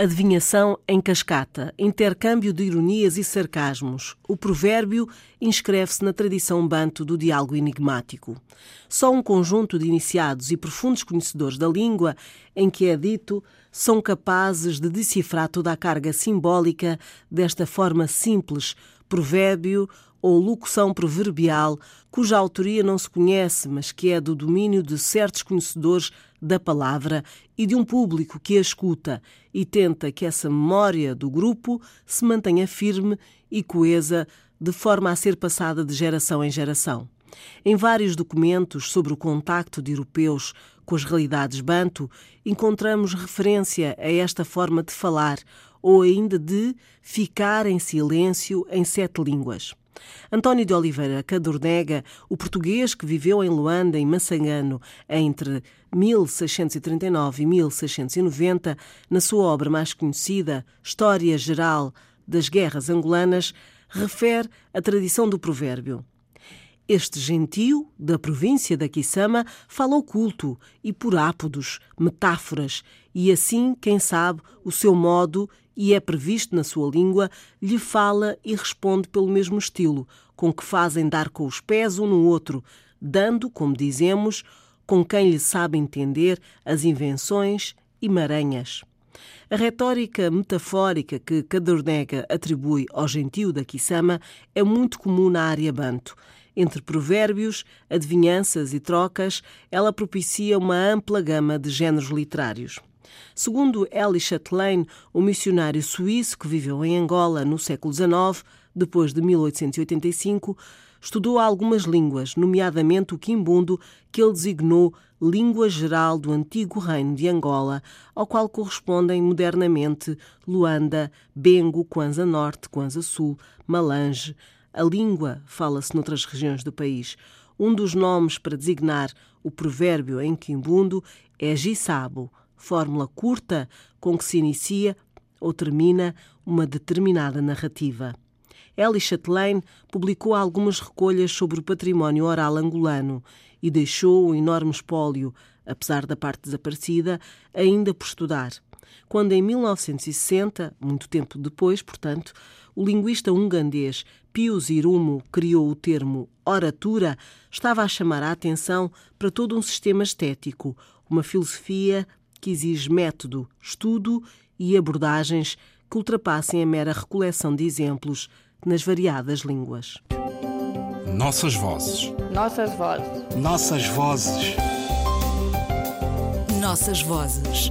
Adivinhação em cascata, intercâmbio de ironias e sarcasmos. O provérbio inscreve-se na tradição banto do diálogo enigmático. Só um conjunto de iniciados e profundos conhecedores da língua em que é dito são capazes de decifrar toda a carga simbólica desta forma simples, provérbio ou locução proverbial, cuja autoria não se conhece, mas que é do domínio de certos conhecedores da palavra e de um público que a escuta e tenta que essa memória do grupo se mantenha firme e coesa de forma a ser passada de geração em geração. Em vários documentos sobre o contacto de europeus com as realidades banto, encontramos referência a esta forma de falar ou ainda de ficar em silêncio em sete línguas. António de Oliveira Cadornega, o português que viveu em Luanda, em Massangano, entre 1639 e 1690, na sua obra mais conhecida, História Geral das Guerras Angolanas, refere a tradição do provérbio. Este gentio, da província da Quissama, fala oculto e por ápodos, metáforas, e assim, quem sabe, o seu modo, e é previsto na sua língua, lhe fala e responde pelo mesmo estilo, com que fazem dar com os pés um no outro, dando, como dizemos, com quem lhe sabe entender as invenções e maranhas. A retórica metafórica que Cadornega atribui ao gentio da Quissama é muito comum na área banto entre provérbios, adivinhanças e trocas, ela propicia uma ampla gama de géneros literários. Segundo Elie Chatelain, o missionário suíço que viveu em Angola no século XIX, depois de 1885, estudou algumas línguas, nomeadamente o quimbundo, que ele designou língua geral do antigo reino de Angola, ao qual correspondem modernamente Luanda, Bengo, Kwanza Norte, Kwanza Sul, Malange, a língua fala-se noutras regiões do país. Um dos nomes para designar o provérbio em quimbundo é gisabo, fórmula curta com que se inicia ou termina uma determinada narrativa. Ellie Chatelain publicou algumas recolhas sobre o património oral angolano e deixou um enorme espólio, apesar da parte desaparecida, ainda por estudar quando em 1960, muito tempo depois, portanto, o linguista ungandês Pius Irumo criou o termo oratura, estava a chamar a atenção para todo um sistema estético, uma filosofia que exige método, estudo e abordagens que ultrapassem a mera recoleção de exemplos nas variadas línguas. Nossas vozes. Nossas vozes. Nossas vozes. Nossas vozes